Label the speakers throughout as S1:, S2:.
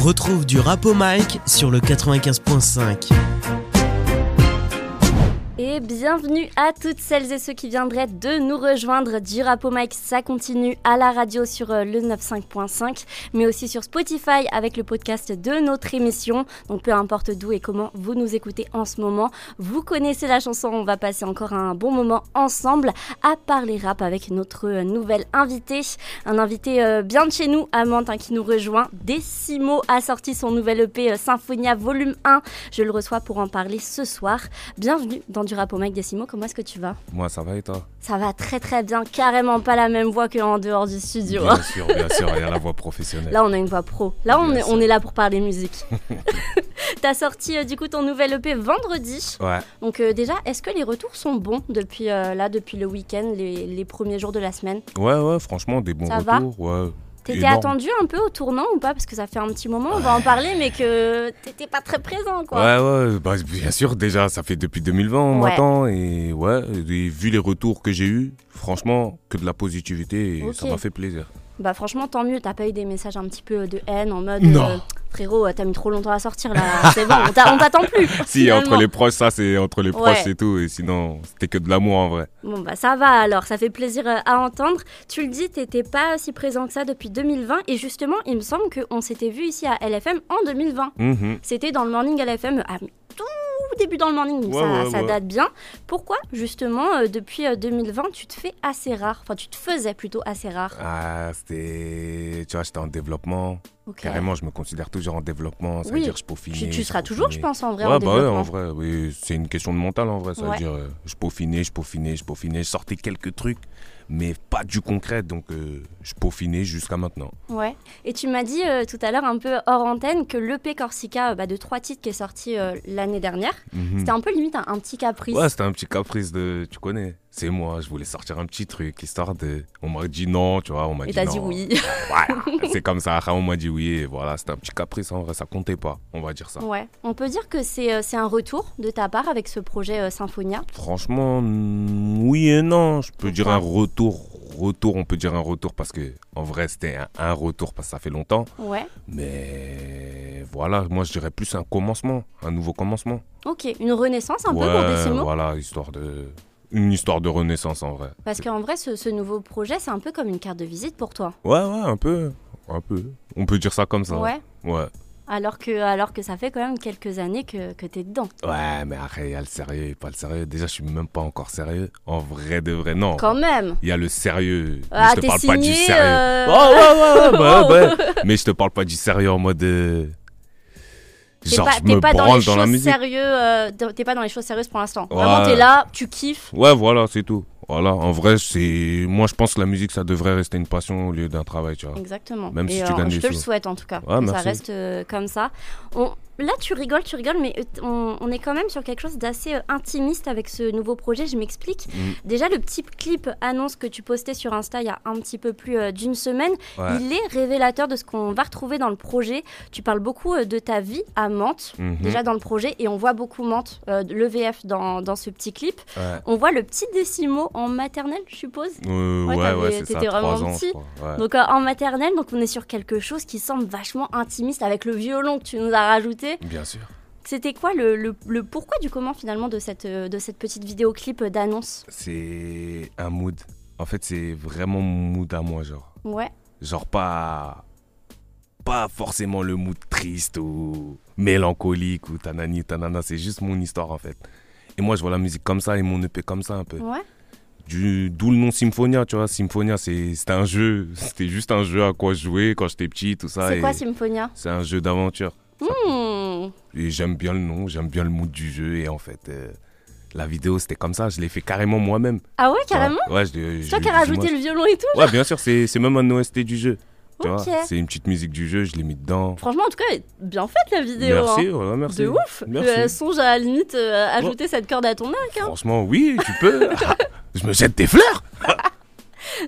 S1: Retrouve du rap au mic sur le 95.5.
S2: Bienvenue à toutes celles et ceux qui viendraient de nous rejoindre du Rapo Mike. Ça continue à la radio sur euh, le 95.5, mais aussi sur Spotify avec le podcast de notre émission. Donc peu importe d'où et comment vous nous écoutez en ce moment, vous connaissez la chanson. On va passer encore un bon moment ensemble à parler rap avec notre euh, nouvelle invité. Un invité euh, bien de chez nous, Amante, hein, qui nous rejoint. Décimo a sorti son nouvel EP Symphonia Volume 1. Je le reçois pour en parler ce soir. Bienvenue dans du rap au Mike Décimo, comment est-ce que tu vas?
S3: Moi, ça va et toi?
S2: Ça va très très bien, carrément pas la même voix qu'en dehors du studio.
S3: Bien sûr, bien sûr, il y a la voix professionnelle.
S2: Là, on a une voix pro. Là, on est, on est, là pour parler musique. T'as sorti euh, du coup ton nouvel EP vendredi.
S3: Ouais.
S2: Donc euh, déjà, est-ce que les retours sont bons depuis euh, là, depuis le week-end, les, les, premiers jours de la semaine?
S3: Ouais, ouais, franchement, des bons
S2: ça
S3: retours.
S2: Va
S3: ouais.
S2: T'étais attendu un peu au tournant ou pas? Parce que ça fait un petit moment, on va en parler, mais que t'étais pas très présent, quoi.
S3: Ouais, ouais, bah, bien sûr, déjà, ça fait depuis 2020, on
S2: Ouais.
S3: m'attend. Et ouais, et vu les retours que j'ai eus, franchement, que de la positivité, et ça m'a fait plaisir.
S2: Bah franchement, tant mieux, t'as pas eu des messages un petit peu de haine en mode...
S3: Non.
S2: euh, frérot, t'as mis trop longtemps à sortir là, c'est bon, on t'a- on t'attend plus.
S3: Si,
S2: finalement.
S3: entre les proches, ça, c'est entre les
S2: Ouais.
S3: proches et tout. Et sinon, c'était que de l'amour en vrai.
S2: Bon bah ça va alors, ça fait plaisir euh, à entendre. Tu le dis, t'étais pas si présent que ça depuis 2020 et justement, il me semble qu'on s'était vu ici à LFM en 2020.
S3: Mhm.
S2: C'était dans le morning LFM, à tout début dans le morning, donc
S3: Ouais,
S2: ça,
S3: ouais,
S2: ça
S3: ouais.
S2: date bien. Pourquoi justement euh, depuis euh, 2020 tu te fais assez rare, enfin tu te faisais plutôt assez rare
S3: Ah, c'était. Tu vois, j'étais en développement.
S2: Ok.
S3: Carrément, je me considère toujours en développement. Ça
S2: Oui.
S3: veut dire, je peaufinais.
S2: Tu, tu seras toujours, je pense, en vrai,
S3: Ouais,
S2: en
S3: bah ouais, en vrai, oui, c'est une question de mental en vrai. Ça veut dire, euh, je peaufinais, je peaufinais, je peaufinais, je sortais quelques trucs, mais pas du concret, donc euh, je peaufinais jusqu'à maintenant.
S2: Ouais. Et tu m'as dit euh, tout à l'heure, un peu hors antenne, que l'EP Corsica euh, bah, de trois titres qui est sorti l'année dernière,
S3: Mhm.
S2: c'était un peu limite un, un petit caprice.
S3: Ouais, c'était un petit caprice de, tu connais, c'est moi, je voulais sortir un petit truc, histoire de, on m'a dit non, tu vois, on m'a
S2: et
S3: dit
S2: t'as
S3: non.
S2: dit oui.
S3: Voilà, c'est comme ça, on m'a dit oui, et voilà, c'était un petit caprice en vrai, ça comptait pas, on va dire ça.
S2: Ouais, on peut dire que c'est euh, c'est un retour de ta part avec ce projet euh, Symphonia?
S3: Franchement, oui et non. Je peux dire un retour. Retour, on peut dire un retour parce que en vrai c'était un, un retour parce que ça fait longtemps.
S2: Ouais.
S3: Mais voilà, moi je dirais plus un commencement, un nouveau commencement.
S2: Ok, une renaissance un peu
S3: ouais,
S2: pour Décimo.
S3: voilà, histoire de une histoire de renaissance en vrai.
S2: Parce qu'en vrai, ce, ce nouveau projet, c'est un peu comme une carte de visite pour toi.
S3: Ouais, ouais, un peu, un peu. On peut dire ça comme ça.
S2: Ouais.
S3: Ouais.
S2: Alors que, alors que ça fait quand même quelques années que, que t'es dedans.
S3: Ouais, mais après il y a le sérieux et pas le sérieux. Déjà, je suis même pas encore sérieux. En vrai de vrai, non.
S2: Quand même.
S3: Il y a le sérieux. mais
S2: Ah,
S3: je te parle pas du sérieux.
S2: euh,
S3: Ouais, ouais, ouais, ouais, bah,
S2: Oh.
S3: ouais. Mais je te parle pas du sérieux en mode. euh,
S2: T'es pas,
S3: je
S2: t'es
S3: me
S2: pas dans les
S3: dans, la
S2: choses
S3: musique.
S2: sérieux, euh, t'es pas dans les choses sérieuses pour l'instant. Vraiment,
S3: Ouais.
S2: t'es là, tu kiffes.
S3: Ouais, voilà, c'est tout. Voilà, en vrai, c'est. Moi, je pense que la musique, ça devrait rester une passion au lieu d'un travail, tu vois.
S2: Exactement.
S3: Même
S2: Et
S3: si tu
S2: euh,
S3: gagnes
S2: je te le souhaite en tout cas.
S3: Ouais,
S2: que ça reste euh, comme ça. On- Là, tu rigoles, tu rigoles, mais euh, on, on est quand même sur quelque chose d'assez euh, intimiste avec ce nouveau projet. Je m'explique.
S3: Mm.
S2: Déjà, le petit clip annonce que tu postais sur Insta il y a un petit peu plus euh, d'une semaine,
S3: Ouais.
S2: il est révélateur de ce qu'on va retrouver dans le projet. Tu parles beaucoup euh, de ta vie à Mantes,
S3: Mhm.
S2: déjà dans le projet, et on voit beaucoup Mantes, euh, le VF dans, dans ce petit clip.
S3: Ouais,
S2: On voit le petit décimo en maternelle, je suppose. Ouais,
S3: ouais, ouais, c'est ça.
S2: vraiment
S3: ans,
S2: petit. Donc en maternelle, donc on est sur quelque chose qui semble vachement intimiste avec le violon que tu nous as rajouté.
S3: Bien sûr.
S2: C'était quoi le, le- le pourquoi du comment finalement de cette, de cette petite vidéoclip d'annonce?
S3: C'est un mood. En fait, c'est vraiment mon mood à moi, genre.
S2: Ouais,
S3: Genre, pas. Pas forcément le mood triste ou mélancolique ou tanani, tanana. C'est juste mon histoire, en fait. Et moi, je vois la musique comme ça et mon EP comme ça, un peu.
S2: ouais.
S3: D'où le nom Symphonia, tu vois. Symphonia, c'était un jeu. C'était juste un jeu à quoi jouer quand j'étais petit, tout ça.
S2: C'est quoi Symphonia?
S3: C'est un jeu d'aventure.
S2: Hmm.
S3: Et j'aime bien le nom, j'aime bien le mood du jeu. Et en fait, euh, la vidéo, c'était comme ça. Je l'ai fait carrément moi-même.
S2: Ah ouais, carrément
S3: Ouais, je l'ai-
S2: C'est toi qui as rajouté le violon et tout
S3: Ouais, bien sûr, c'est c'est même un OST du jeu. Tu
S2: Ok.
S3: vois, c'est une petite musique du jeu, je l'ai mis dedans.
S2: Franchement, en tout cas, bien faite la vidéo.
S3: Merci,
S2: hein.
S3: ouais, merci.
S2: De ouf
S3: Merci.
S2: Euh, Songe à la limite euh, ajouter cette corde à ton arc. hein.
S3: Franchement, oui, tu peux. je me jette des fleurs.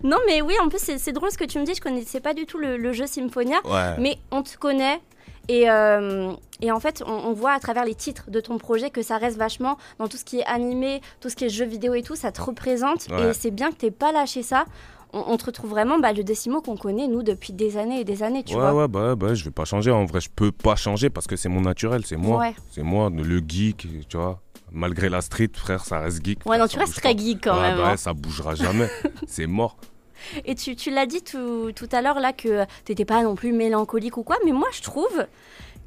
S2: Non mais oui, en plus c'est c'est drôle ce que tu me dis, je connaissais pas du tout le, le jeu Symphonia.
S3: Ouais.
S2: Mais on te connaît et, euh, et en fait, on, on voit à travers les titres de ton projet que ça reste vachement dans tout ce qui est animé, tout ce qui est jeux vidéo et tout, ça te représente.
S3: Ouais.
S2: Et c'est bien que t'aies pas lâché ça. on, on te retrouve vraiment bah, le Décimo qu'on connaît, nous, depuis des années et des années, tu
S3: ouais,
S2: vois.
S3: ouais, bah, bah, je vais pas changer. En vrai, je peux pas changer parce que c'est mon naturel, c'est moi.
S2: Ouais.
S3: C'est moi, le geek, tu vois. Malgré la street, frère, ça reste geek.
S2: Ouais,
S3: frère,
S2: non, tu restes très geek quand
S3: Ouais,
S2: même.
S3: bah,
S2: hein.
S3: ça bougera jamais. c'est mort.
S2: Et tu, tu l'as dit tout, tout à l'heure là que t'étais pas non plus mélancolique ou quoi, mais moi je trouve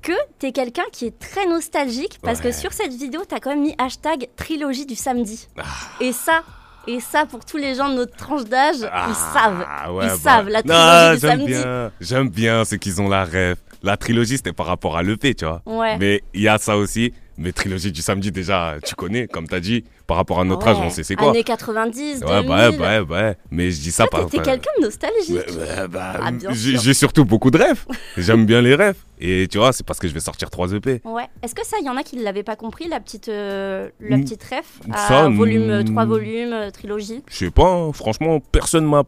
S2: que t'es quelqu'un qui est très nostalgique parce que sur cette vidéo t'as quand même mis hashtag trilogie du samedi.
S3: Ah.
S2: Et ça, et ça pour tous les gens de notre tranche d'âge, ils savent.
S3: Ah, ouais,
S2: Ils
S3: bah.
S2: savent, la
S3: Non,
S2: trilogie du
S3: j'aime
S2: samedi.
S3: bien. J'aime bien ceux qui ont la rêve. La trilogie, c'était par rapport à l'EP, tu vois.
S2: Ouais.
S3: Mais il y a ça aussi. Mais trilogie du samedi, déjà, tu connais, comme t'as dit. Par rapport à notre
S2: Ouais.
S3: âge, on sait c'est quoi.
S2: Années 90,
S3: Ouais,
S2: 2000.
S3: ouais, ouais, ouais. Mais je dis ça
S2: Toi,
S3: par
S2: t'es- quelqu'un de nostalgique.
S3: Bah,
S2: Ah,
S3: j'ai surtout beaucoup de rêves. J'aime bien les rêves. Et tu vois, c'est parce que je vais sortir 3 EP.
S2: Ouais. Est-ce que ça, il y en a qui ne l'avaient pas compris, la petite, euh, la petite ref à
S3: Ça,
S2: volume,
S3: mm.
S2: 3 volumes, euh, trilogie?
S3: Je sais pas, hein, franchement, personne m'a.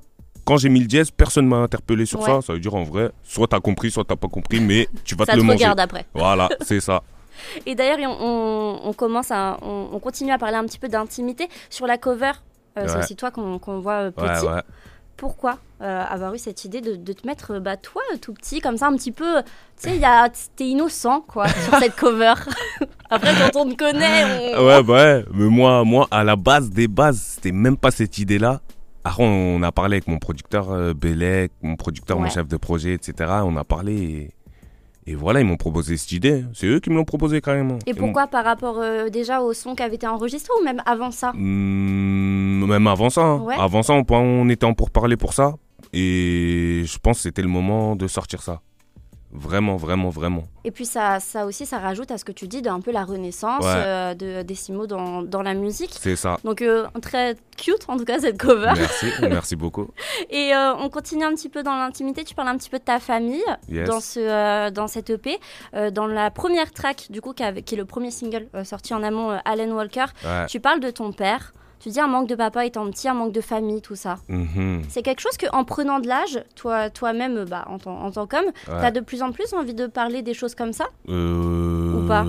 S3: Quand j'ai mis le dièse, personne m'a interpellé sur
S2: Ouais.
S3: ça. Ça veut dire en vrai, soit t'as compris, soit t'as pas compris, mais tu vas
S2: Ça
S3: te
S2: te
S3: le manger.
S2: regarde après.
S3: Voilà, c'est ça.
S2: Et d'ailleurs, on, on- on commence à, on, on continue à parler un petit peu d'intimité sur la cover. euh, C'est aussi toi qu'on voit euh,
S3: Ouais,
S2: petit.
S3: ouais.
S2: Pourquoi euh, avoir eu cette idée de, de te mettre, bah, toi, tout petit, comme ça, un petit peu. Tu sais, t'es innocent, quoi, sur cette cover. Après, quand on te connaît, on.
S3: Ouais, bah ouais. Mais moi, moi, à la base des bases, c'était même pas cette idée-là. Après, on a parlé avec mon producteur euh, Bellec, mon producteur, mon chef de projet, etc. On a parlé et, et voilà, ils m'ont proposé cette idée. C'est eux qui me l'ont proposé carrément.
S2: Et pourquoi par rapport euh, déjà au son qui avait été enregistré ou même avant ça?
S3: Hmm, même avant ça. hein.
S2: Ouais.
S3: Avant ça, on, on était en pour parler pour ça. Et je pense que c'était le moment de sortir ça. Vraiment, vraiment, vraiment.
S2: Et puis ça, ça aussi, ça rajoute à ce que tu dis d'un peu la renaissance
S3: Ouais.
S2: euh, de Décimo dans, dans la musique.
S3: C'est ça.
S2: Donc euh, très cute en tout cas cette cover.
S3: Merci, merci beaucoup.
S2: Et euh, on continue un petit peu dans l'intimité. Tu parles un petit peu de ta famille
S3: Yes.
S2: dans ce euh, dans cette EP, dans la première track du coup qui, est le premier single sorti en amont, Alan Walker.
S3: Ouais.
S2: Tu parles de ton père. Tu dis un manque de papa étant petit, un manque de famille, tout ça.
S3: Mhm.
S2: C'est quelque chose que en prenant de l'âge, toi toi-même, bah, en, tant- en tant qu'homme,
S3: Ouais.
S2: t'as de plus en plus envie de parler des choses comme ça.
S3: Euh,
S2: Ou pas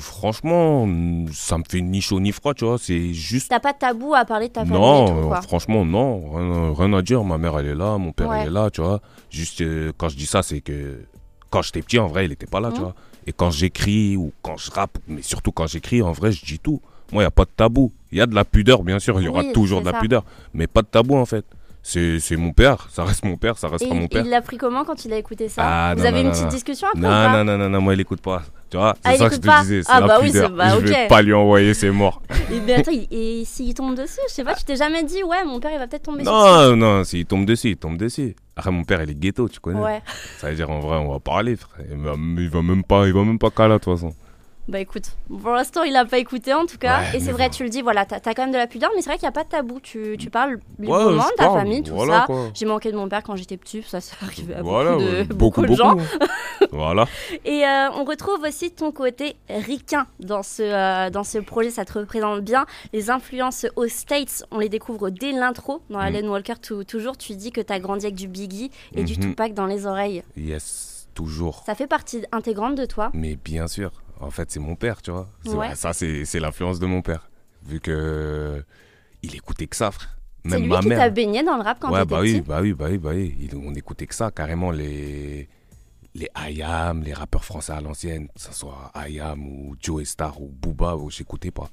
S3: Franchement, ça me fait ni chaud ni froid, tu vois. C'est juste.
S2: T'as pas de tabou à parler de ta famille
S3: Non,
S2: tout, quoi.
S3: franchement, non. Rien, rien à dire. Ma mère, elle est là. Mon père,
S2: Ouais.
S3: il est là, tu vois. Juste, euh, quand je dis ça, c'est que quand j'étais petit, en vrai, il était pas là, tu
S2: Mhm.
S3: vois. Et quand j'écris ou quand je rappe, mais surtout quand j'écris, en vrai, je dis tout. Moi, il n'y a pas de tabou. Il y a de la pudeur, bien sûr. Il y aura
S2: Oui,
S3: toujours de la
S2: ça.
S3: pudeur. Mais pas de tabou, en fait. C'est mon père. Ça reste mon père. Ça
S2: Et
S3: restera mon père.
S2: il l'a pris comment quand il a écouté ça
S3: Ah,
S2: Vous
S3: non,
S2: avez
S3: non,
S2: une
S3: non,
S2: petite discussion après ou
S3: Non,
S2: pas
S3: non, non, non, non, moi, il écoute pas. Tu vois, c'est
S2: Ah,
S3: ça que je te
S2: pas
S3: disais. C'est
S2: Ah,
S3: la
S2: bah oui,
S3: pudeur.
S2: c'est- bah,
S3: je vais pas lui envoyer, c'est mort.
S2: Et, mais attends, et s'il tombe dessus, je sais pas, tu t'es jamais dit, ouais, mon père il va peut-être tomber sur
S3: Non, non, s'il tombe dessus, il tombe dessus. Après, mon père, il est ghetto, tu connais.
S2: ça. Ouais.
S3: Ça veut dire, en vrai, on va parler, frère. Il va, il va même pas, il va même pas caler, de toute façon.
S2: Bah écoute, pour l'instant il a pas écouté en tout cas.
S3: Ouais,
S2: et c'est vrai,
S3: bon.
S2: tu le dis, voilà, t'as as quand même de la pudeur, mais c'est vrai qu'il n'y a pas de tabou. Tu, tu parles
S3: Ouais,
S2: librement
S3: je
S2: de ta
S3: parle,
S2: famille, tout
S3: voilà,
S2: ça. J'ai manqué de mon père quand j'étais petit, ça c'est arrivé à
S3: Voilà,
S2: beaucoup, de,
S3: ouais.
S2: beaucoup de gens.
S3: voilà.
S2: Et euh, on retrouve aussi ton côté ricain dans ce, euh, dans ce projet, ça te représente bien. Les influences aux States, on les découvre dès l'intro. Dans
S3: Mm.
S2: Alan Walker, tou- toujours, tu dis que tu as grandi avec du Biggie et du
S3: Mhm.
S2: Tupac dans les oreilles.
S3: Yes, toujours.
S2: Ça fait partie intégrante de toi.
S3: Mais bien sûr, en fait, c'est mon père, tu vois.
S2: Ouais.
S3: Ça, c'est l'influence de mon père. Vu que il écoutait que ça, frère. Même
S2: lui
S3: ma
S2: qui
S3: mère.
S2: t'a baigné dans le rap quand
S3: ouais,
S2: t'étais
S3: bah oui, bah oui, bah oui, bah oui. Il- on écoutait que ça, carrément les les IAM, les rappeurs français à l'ancienne, que ce soit IAM ou Joe Star ou Booba, ou j'écoutais pas.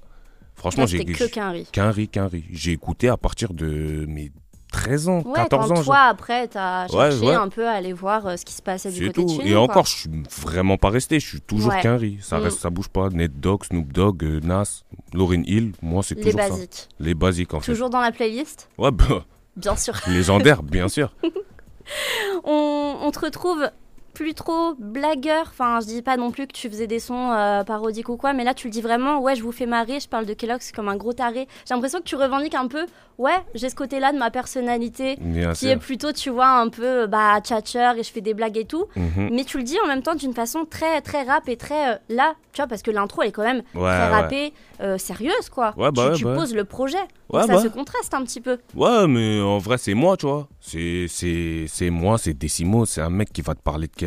S3: Franchement, j'ai
S2: que Quinry.
S3: qu'un riz. J'ai écouté à partir de mes 13 ans,
S2: Ouais,
S3: 14
S2: quand
S3: ans.
S2: toi, après, t'as cherché
S3: ouais.
S2: un peu à aller voir euh, ce qui se passait du côté de
S3: tout.
S2: chez
S3: Et
S2: nous,
S3: encore, je suis vraiment pas resté. Je suis toujours qu'un riz. Ça
S2: Mm.
S3: reste, ça bouge pas. Ned Dogg, Snoop Dogg, euh, Nas, Lauryn Hill. Moi, c'est
S2: Les
S3: toujours ça.
S2: basiques.
S3: Les basiques, en fait.
S2: Toujours dans la playlist
S3: Ouais, bah,
S2: Bien sûr.
S3: légendaire, bien sûr.
S2: on, on te retrouve plus trop blagueur. Enfin, je dis pas non plus que tu faisais des sons euh, parodiques ou quoi, mais là tu le dis vraiment. Ouais, je vous fais marrer. Je parle de Kellogg's comme un gros taré. J'ai l'impression que tu revendiques un peu. Ouais, j'ai ce côté-là de ma personnalité
S3: Bien
S2: qui est plutôt, tu vois, un peu bah tchatcheur et je fais des blagues et tout.
S3: Mhm.
S2: Mais tu le dis en même temps d'une façon très très rap et très euh, là, tu vois, parce que l'intro elle est quand même
S3: Ouais,
S2: très
S3: ouais.
S2: rappée, euh, sérieuse quoi.
S3: Ouais, bah
S2: tu
S3: ouais,
S2: tu
S3: bah ouais.
S2: poses le projet. Donc
S3: Ouais,
S2: ça
S3: bah.
S2: se contraste un petit peu.
S3: Ouais, mais en vrai, c'est moi, tu vois. C'est, c'est, c'est moi, c'est Décimo. C'est un mec qui va te parler de Kellogg's.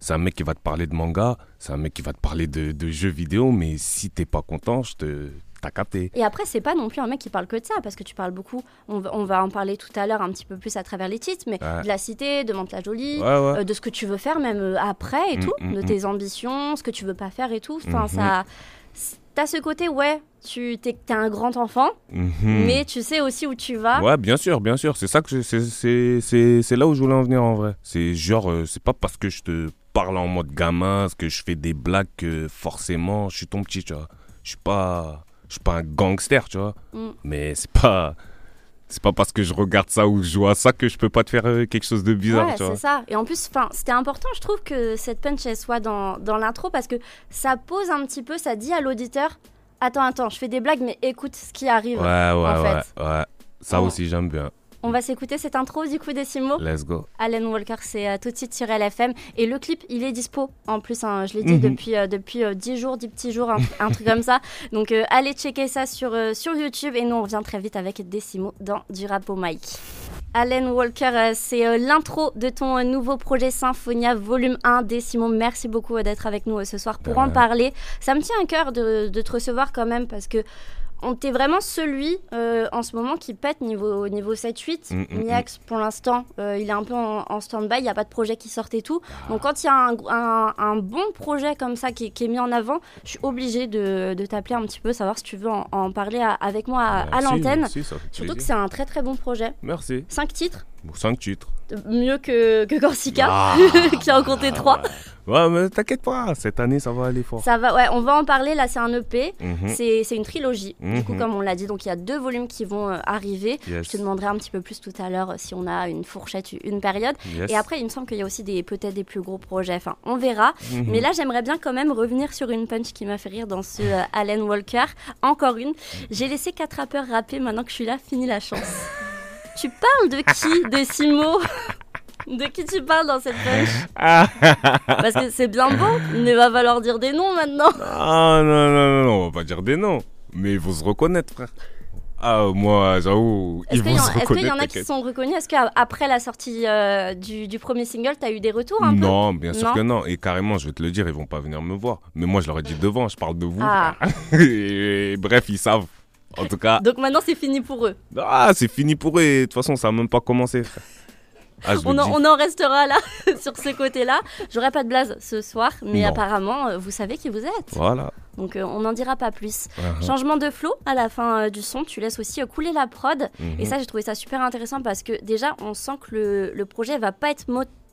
S3: C'est un mec qui va te parler de manga. C'est un mec qui va te parler de, de jeux vidéo. Mais si t'es pas content, je te t'as capté.
S2: Et après, c'est pas non plus un mec qui parle que de ça, parce que tu parles beaucoup, on va, on va en parler tout à l'heure un petit peu plus à travers les titres, mais
S3: Ouais.
S2: de la cité, de Mantes-la-Jolie,
S3: Ouais, ouais.
S2: euh, de ce que tu veux faire même euh, après et
S3: Mm,
S2: tout,
S3: mm,
S2: de
S3: mm.
S2: tes ambitions, ce que tu veux pas faire et tout. Enfin, ça. T'as ce côté, ouais, tu t'es, t'es un grand enfant,
S3: Mhm.
S2: mais tu sais aussi où tu vas.
S3: Ouais, bien sûr, bien sûr. C'est ça que je- c'est- c'est c'est c'est là où je voulais en venir en vrai. C'est genre euh, c'est pas parce que je te parle en mode gamin, que je fais des blagues que forcément je suis ton petit, tu vois. Je suis pas je suis pas un gangster, tu vois.
S2: Mm.
S3: Mais c'est pas c'est pas parce que je regarde ça ou je joue à ça que je peux pas te faire euh, quelque chose de bizarre,
S2: ouais,
S3: vois.
S2: c'est ça. Et en plus, c'était important, je trouve, que cette punch elle soit dans, dans l'intro parce que ça pose un petit peu, ça dit à l'auditeur Attends, attends, je fais des blagues, mais écoute ce qui arrive.
S3: Ouais, ouais,
S2: en
S3: ouais,
S2: fait.
S3: ouais. Ça aussi j'aime bien.
S2: On va s'écouter cette intro du coup des.
S3: Let's go.
S2: Alan Walker, c'est euh, tout de suite sur LFM. Et le clip, il est dispo. En plus, hein, je l'ai dit
S3: Mhm.
S2: depuis, euh, depuis euh, 10 jours, 10 petits jours, un, un truc comme ça. Donc euh, allez checker ça sur, euh, sur YouTube. Et nous, on revient très vite avec Décimo dans du rap au mic. Alan Walker, euh, c'est euh, l'intro de ton euh, nouveau projet Symphonia Volume 1. Décimo, merci beaucoup euh, d'être avec nous euh, ce soir pour en parler. Ça me tient à cœur de, de te recevoir quand même parce que on t'es vraiment celui euh, en ce moment qui pète niveau, niveau 7-8.
S3: Mm, mm, mm.
S2: Miax, pour l'instant, euh, il est un peu en, en stand-by, il n'y a pas de projet qui sort et tout. Donc quand il y a un, un- un bon projet comme ça qui, qui est mis en avant, je suis obligée de, de t'appeler un petit peu, savoir si tu veux en, en parler à- avec moi à, à l'antenne. Surtout que c'est un très très bon projet.
S3: Merci.
S2: Cinq titres,
S3: Cinq titres.
S2: Mieux que, que Corsica,
S3: Ah,
S2: qui en comptait trois.
S3: Ouais, mais t'inquiète pas, cette année ça va aller fort.
S2: Ça va, ouais, on va en parler. Là, c'est un EP.
S3: Mhm.
S2: C'est c'est une trilogie, du coup,
S3: Mhm.
S2: comme on l'a dit. Donc, il y a deux volumes qui vont euh, arriver.
S3: Yes.
S2: Je te demanderai un petit peu plus tout à l'heure euh, si on a une fourchette, une période.
S3: Yes.
S2: Et après, il me semble qu'il y a aussi des peut-être des plus gros projets. Enfin, on verra.
S3: Mhm.
S2: Mais là, j'aimerais bien quand même revenir sur une punch qui m'a fait rire dans ce euh, Alan Walker. Encore une. J'ai laissé quatre rappeurs rapper. Maintenant que je suis là, fini la chance. tu parles de qui De Simo De qui tu parles dans cette punch
S3: Ah,
S2: Parce que c'est bien beau, mais va falloir dire des noms maintenant.
S3: Ah, non, non, non, non, on va pas dire des noms. Mais il faut se reconnaître, frère. Ah, moi, j'avoue,
S2: Est-ce
S3: ils
S2: qu'il y,
S3: vont
S2: en-
S3: se
S2: est-ce qu'il y
S3: reconnaître.
S2: en a qui sont reconnus? Est-ce qu'après la sortie euh, du, du premier single, t'as eu des retours un peu?
S3: Non, bien sûr
S2: Non?
S3: que non. Et carrément, je vais te le dire, ils vont pas venir me voir. Mais moi, je leur ai dit devant, je parle de vous.
S2: Ah.
S3: Et bref, ils savent. En tout cas,
S2: Donc maintenant, c'est fini pour eux.
S3: ah, c'est fini pour eux. De toute façon, ça n'a même pas commencé. Ah,
S2: On en,
S3: dis.
S2: on en restera là, sur ce côté-là. J'aurai pas de blase ce soir, mais
S3: Non.
S2: apparemment, euh, vous savez qui vous êtes.
S3: Voilà.
S2: Donc euh, on n'en dira pas plus.
S3: Uh-huh.
S2: Changement de flow à la fin euh, du son, tu laisses aussi euh, couler la prod. Et ça, j'ai trouvé ça super intéressant parce que déjà, on sent que le, le projet va pas être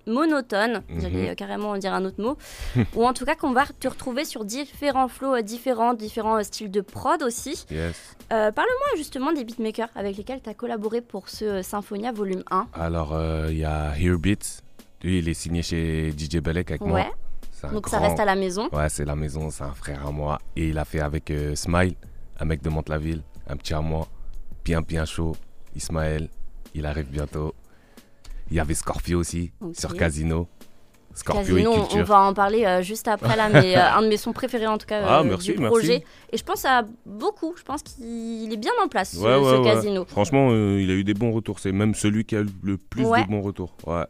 S2: mo- monotone,
S3: Mhm.
S2: j'allais euh, carrément dire un autre mot, ou en tout cas qu'on va te retrouver sur différents flows euh, différents, différents euh, styles de prod aussi.
S3: Yes.
S2: Euh, Parle-moi justement des beatmakers avec lesquels tu as collaboré pour ce Symphonia volume 1.
S3: Alors, euh, il y a Hearbeats. Lui, il est signé chez DJ Belek avec moi.
S2: Ouais, donc ça reste à la maison.
S3: Ouais, c'est la maison, c'est un frère à moi. Et il a fait avec euh, Smile, un mec de Mantes-la-Ville, un petit à moi, bien bien chaud. Ismaël, il arrive bientôt. Il y avait Scorpio aussi, sur Casino. Scorpio
S2: Casino,
S3: et
S2: on- on
S3: Culture.
S2: va en parler euh, juste après là, mais euh, un de mes sons préférés en tout cas
S3: Ah,
S2: euh,
S3: merci,
S2: du
S3: merci.
S2: projet. Et je pense à beaucoup, je pense qu'il est bien en place ce,
S3: Ouais, ouais,
S2: ce
S3: ouais.
S2: casino.
S3: Franchement, il a eu des bons retours. C'est même celui qui a eu le plus de bons retours. Ouais.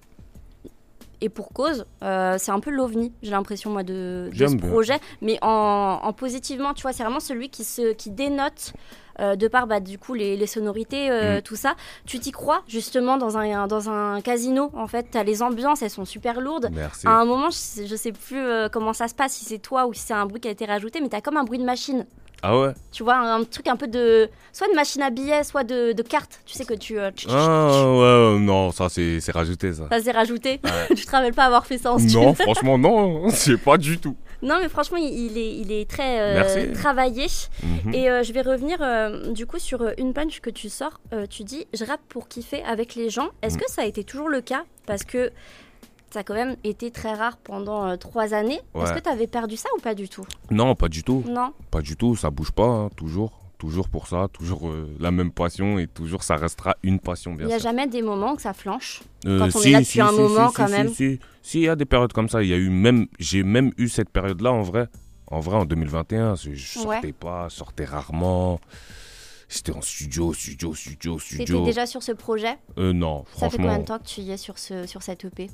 S2: Et pour cause, euh, c'est un peu l'ovni, j'ai l'impression moi de, de
S3: J'aime
S2: ce
S3: bien.
S2: projet, mais en, en positivement, tu vois, c'est vraiment celui qui, se, qui dénote. Euh, de par bah, du coup les, les sonorités, euh,
S3: Mm.
S2: tout ça, tu t'y crois justement dans un, dans un casino en fait, t'as les ambiances, elles sont super lourdes,
S3: Merci.
S2: À un moment, je sais, je sais plus euh, comment ça se passe, si c'est toi ou si c'est un bruit qui a été rajouté, mais t'as comme un bruit de machine.
S3: Ah ouais?
S2: Tu vois, un, un truc un peu de. Soit de machine à billets, soit de, de cartes. Tu sais que tu. euh, tch, tch, tch,
S3: Ah ouais, non, ça c'est c'est rajouté ça.
S2: Ça s'est rajouté. tu te rappelles pas avoir fait ça en studio?
S3: Non, franchement, non, c'est pas du tout.
S2: Non, mais franchement, il, est, il est très euh, travaillé.
S3: Mhm.
S2: Et euh, je vais revenir euh, du coup sur une punch que tu sors. Tu dis Je rappe pour kiffer avec les gens. Est-ce
S3: Mm.
S2: que ça a été toujours le cas? Parce que ça a quand même été très rare pendant euh, trois années. Est-ce que tu avais perdu ça ou pas du tout?
S3: Non, pas du tout.
S2: Non
S3: Pas du tout, ça bouge pas, hein, toujours. Toujours pour ça, toujours euh, la même passion et toujours ça restera une passion,
S2: Il
S3: bien
S2: n'y a
S3: sûr.
S2: jamais des moments que ça flanche.
S3: Euh,
S2: quand on est là depuis un moment, quand
S3: si,
S2: même.
S3: Si, si, Si, il y a des périodes comme ça. Il y a eu même, j'ai même eu cette période-là en vrai. En vrai, en 2021, je je
S2: Ouais.
S3: sortais pas, sortais rarement. J'étais en studio, studio, studio,
S2: C'était
S3: studio.
S2: déjà sur ce projet?
S3: Euh, non,
S2: Ça fait combien
S3: franchement.
S2: de temps que tu y es sur, ce, sur cette EP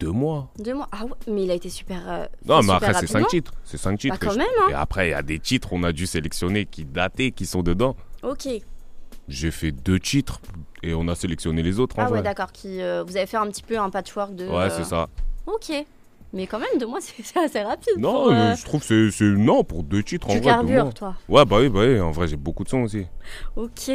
S3: deux mois.
S2: Deux mois. Ah ouais, mais il a été super. euh,
S3: Non, mais après, c'est cinq titres. C'est cinq titres.
S2: Bah, quand même, hein.
S3: Et après, il y a des titres, on a dû sélectionner qui dataient, qui sont dedans.
S2: Ok.
S3: J'ai fait deux titres et on a sélectionné les autres en
S2: Ah ouais,
S3: vrai.
S2: d'accord. Qui, euh, vous avez fait un petit peu un patchwork de.
S3: Ouais,
S2: euh,
S3: c'est ça.
S2: Ok. Mais quand même, deux mois, c'est assez rapide.
S3: Non,
S2: pour, euh,
S3: je trouve que c'est-. Non, pour deux titres en
S2: Tu
S3: vrai. deux
S2: carbures,
S3: mois.
S2: toi.
S3: Ouais, bah oui, bah oui, en vrai, j'ai beaucoup de sons aussi.
S2: Ok.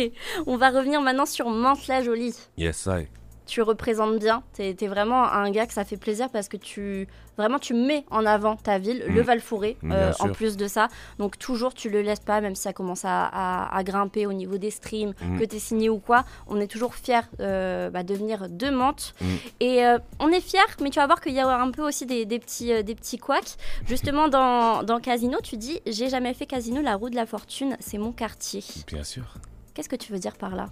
S2: On va revenir maintenant sur Mante la Jolie.
S3: Yes, I.
S2: Tu représentes bien. T'es es vraiment un gars que ça fait plaisir parce que tu vraiment tu mets en avant ta ville, le
S3: Mm.
S2: Val
S3: Bien
S2: euh, en plus de ça. Donc toujours tu le laisses pas, même si ça commence à, à- à grimper au niveau des streams,
S3: Mm.
S2: que t'es signé ou quoi. On est toujours fiers euh, bah, de venir de Mantes.
S3: Mm.
S2: Et euh, on est fiers, mais tu vas voir qu'il y a un peu aussi des, des petits des petits couacs. Justement dans, dans Casino, tu dis j'ai jamais fait Casino, la roue de la fortune, c'est mon quartier.
S3: Bien sûr.
S2: Qu'est-ce que tu veux dire par là?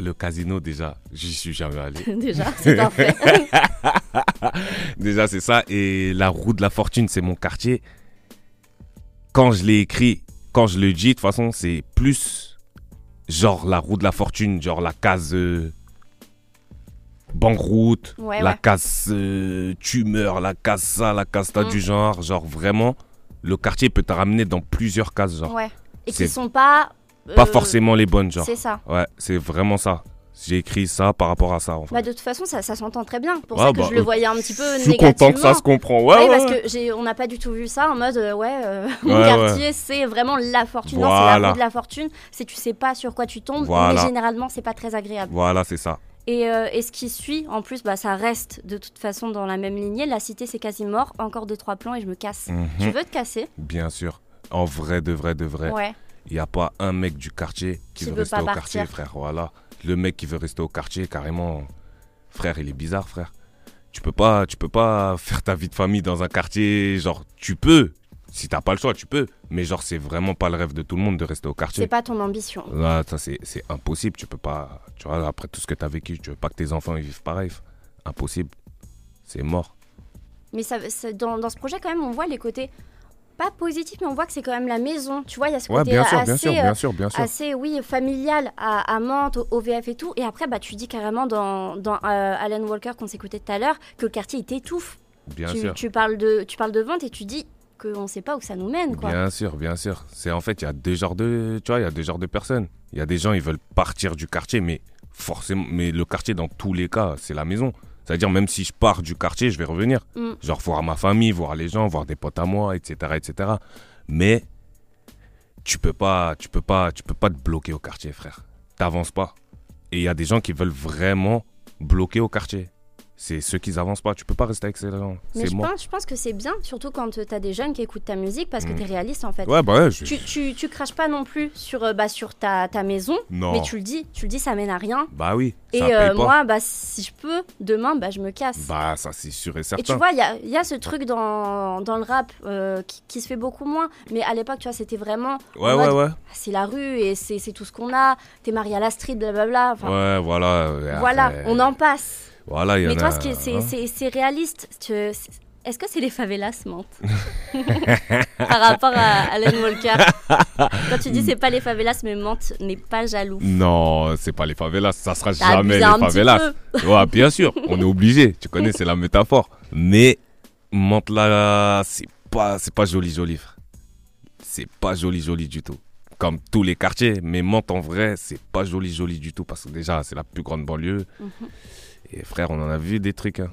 S3: Le casino, déjà, j'y suis jamais allé.
S2: Déjà, c'est un fait.
S3: Déjà, c'est ça. Et la roue de la fortune, c'est mon quartier. Quand je l'ai écrit, quand je le dis, de toute façon, c'est plus genre la roue de la fortune, genre la case euh, banqueroute,
S2: Ouais,
S3: la
S2: ouais.
S3: case euh, tumeur, la case ça, la case ça
S2: Mm.
S3: du genre. Genre vraiment, le quartier peut te ramener dans plusieurs cases, genre.
S2: Ouais. Et qui sont pas.
S3: Pas
S2: euh,
S3: forcément les bonnes, genre.
S2: C'est ça.
S3: Ouais, c'est vraiment ça. J'ai écrit ça par rapport à ça, en fait.
S2: Bah, de toute façon, ça, ça s'entend très bien. Pour
S3: Ouais,
S2: ça que
S3: bah,
S2: je le
S3: euh,
S2: voyais un petit peu
S3: Je suis
S2: négativement.
S3: content que ça se comprend. Ouais, ouais,
S2: parce que j'ai, on n'a pas du tout vu ça en mode euh, ouais, euh, mon quartier c'est vraiment la fortune. Non, c'est la
S3: Voilà.
S2: roue de la fortune. C'est tu sais pas sur quoi tu tombes,
S3: Voilà.
S2: mais généralement c'est pas très agréable.
S3: Voilà, c'est ça.
S2: Et, euh, et ce qui suit, en plus, bah, ça reste de toute façon dans la même lignée. La cité c'est quasi mort. Encore deux trois plans et je me casse.
S3: Mhm.
S2: Tu veux te casser?
S3: Bien sûr. En vrai, de vrai, de vrai.
S2: Ouais.
S3: Il n'y a pas un mec du quartier qui,
S2: Qui
S3: veut rester au quartier, frère. Voilà. Le mec qui veut rester au quartier, carrément, frère, il est bizarre, frère. Tu peux pas, tu peux pas faire ta vie de famille dans un quartier. Genre, tu peux. Si t'as pas le choix, tu peux. Mais genre, c'est vraiment pas le rêve de tout le monde de rester au
S2: C'est
S3: quartier.
S2: pas ton ambition.
S3: Là, ça, c'est c'est impossible. Tu peux pas. Tu vois, après tout ce que t'as vécu, tu veux pas que tes enfants ils vivent pareil. Impossible. C'est mort.
S2: Mais ça, ça- dans, dans ce projet, quand même, on voit les côtés pas positifs, mais on voit que c'est quand même la maison. Tu vois, il y a ce
S3: Ouais,
S2: côté
S3: bien sûr,
S2: assez,
S3: bien sûr,
S2: euh,
S3: bien sûr, bien sûr.
S2: assez, oui, familial à, à Mantes, au OVF et tout. Et après, bah, tu dis carrément dans, dans euh, Alan Walker qu'on s'écoutait tout à l'heure que le quartier il t'étouffe.
S3: Bien
S2: Tu,
S3: sûr.
S2: tu parles de, tu parles de vente et tu dis qu'on ne sait pas où ça nous mène, quoi.
S3: Bien sûr, bien sûr. C'est en fait, il y a deux genres de, tu vois, il y a deux genres de personnes. Il y a des gens, ils veulent partir du quartier, mais forcément, mais le quartier, dans tous les cas, c'est la maison. C'est-à-dire, même si je pars du quartier, je vais revenir.
S2: Mm.
S3: Genre, voir ma famille, voir les gens, voir des potes à moi, etc., etc. Mais tu peux pas, tu peux pas, tu peux pas te bloquer au quartier, frère. T'avances pas. Et il y a des gens qui veulent vraiment bloquer au quartier. C'est ceux qui avancent pas. Tu peux pas rester avec ces gens.
S2: Mais je
S3: mort.
S2: pense, je pense que c'est bien, surtout quand tu as des jeunes qui écoutent ta musique, parce que
S3: Mm.
S2: tu es réaliste en fait.
S3: Ouais, bah ouais. Je...
S2: Tu, tu, tu craches pas non plus sur, euh, bah, sur ta, ta maison,
S3: Non.
S2: mais tu le dis, tu le dis, ça mène à rien.
S3: Bah oui.
S2: Et
S3: ça paye
S2: euh,
S3: pas.
S2: moi, bah, si je peux, demain, bah, je me casse.
S3: Bah, ça, c'est sûr et
S2: Et
S3: certain.
S2: tu vois, il y a, y a ce truc dans, dans le rap euh, qui, qui se fait beaucoup moins. Mais à l'époque, tu vois, c'était vraiment. en
S3: Ouais, ouais,
S2: mode,
S3: ouais.
S2: ah, C'est la rue et c'est tout ce qu'on a. T'es marié à la street, blablabla. Enfin,
S3: Ouais, voilà. euh,
S2: voilà,
S3: après,
S2: on en passe.
S3: Voilà, il y
S2: Mais
S3: en
S2: toi,
S3: a,
S2: ce est- c'est
S3: hein.
S2: c'est- réaliste. Est-ce que c'est les favelas, Mante Par rapport à Alan Walker? Quand tu dis c'est pas les favelas, mais Mante n'est pas jaloux.
S3: Non, c'est pas les favelas. Ça sera jamais les favelas. Ouais, bien sûr. On est obligé. Tu connais, c'est la métaphore. Mais Mantla, c'est pas, c'est pas joli, joli. C'est pas joli, joli du tout. Comme tous les quartiers. Mais Mantes, en vrai, c'est pas joli, joli du tout. Parce que déjà, c'est la plus grande banlieue.
S2: Mhm.
S3: Et frère, on en a vu des trucs. hein.